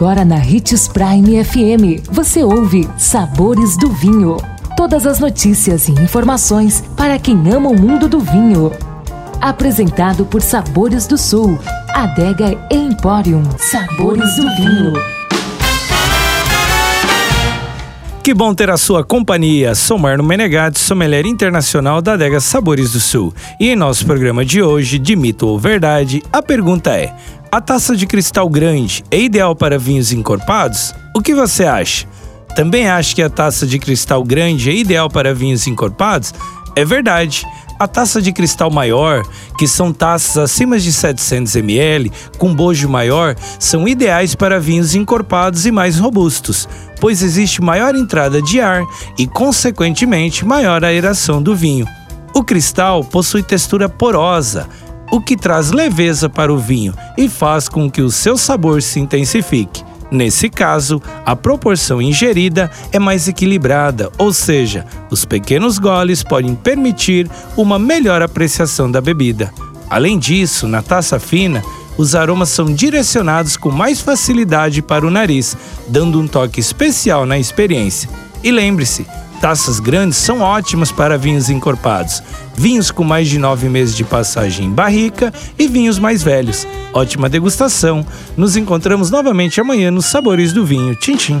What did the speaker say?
Agora na Ritz Prime FM, você ouve Sabores do Vinho. Todas as notícias e informações para quem ama o mundo do vinho. Apresentado por Sabores do Sul, Adega Emporium. Sabores do Vinho. Que bom ter a sua companhia. Sou Marno Menegatti, sommelier internacional da Adega Sabores do Sul. E em nosso programa de hoje, de mito ou verdade, a pergunta é: a taça de cristal grande é ideal para vinhos encorpados? O que você acha? Também acha que a taça de cristal grande é ideal para vinhos encorpados? É verdade. A taça de cristal maior, que são taças acima de 700 ml, com bojo maior, são ideais para vinhos encorpados e mais robustos, pois existe maior entrada de ar e, consequentemente, maior aeração do vinho. O cristal possui textura porosa, o que traz leveza para o vinho e faz com que o seu sabor se intensifique. Nesse caso, a proporção ingerida é mais equilibrada, ou seja, os pequenos goles podem permitir uma melhor apreciação da bebida. Além disso, na taça fina, os aromas são direcionados com mais facilidade para o nariz, dando um toque especial na experiência. E lembre-se, Taças grandes são ótimas para vinhos encorpados, vinhos com mais de nove meses de passagem em barrica e vinhos mais velhos. Ótima degustação. Nos encontramos novamente amanhã nos Sabores do Vinho. Tchim, tchim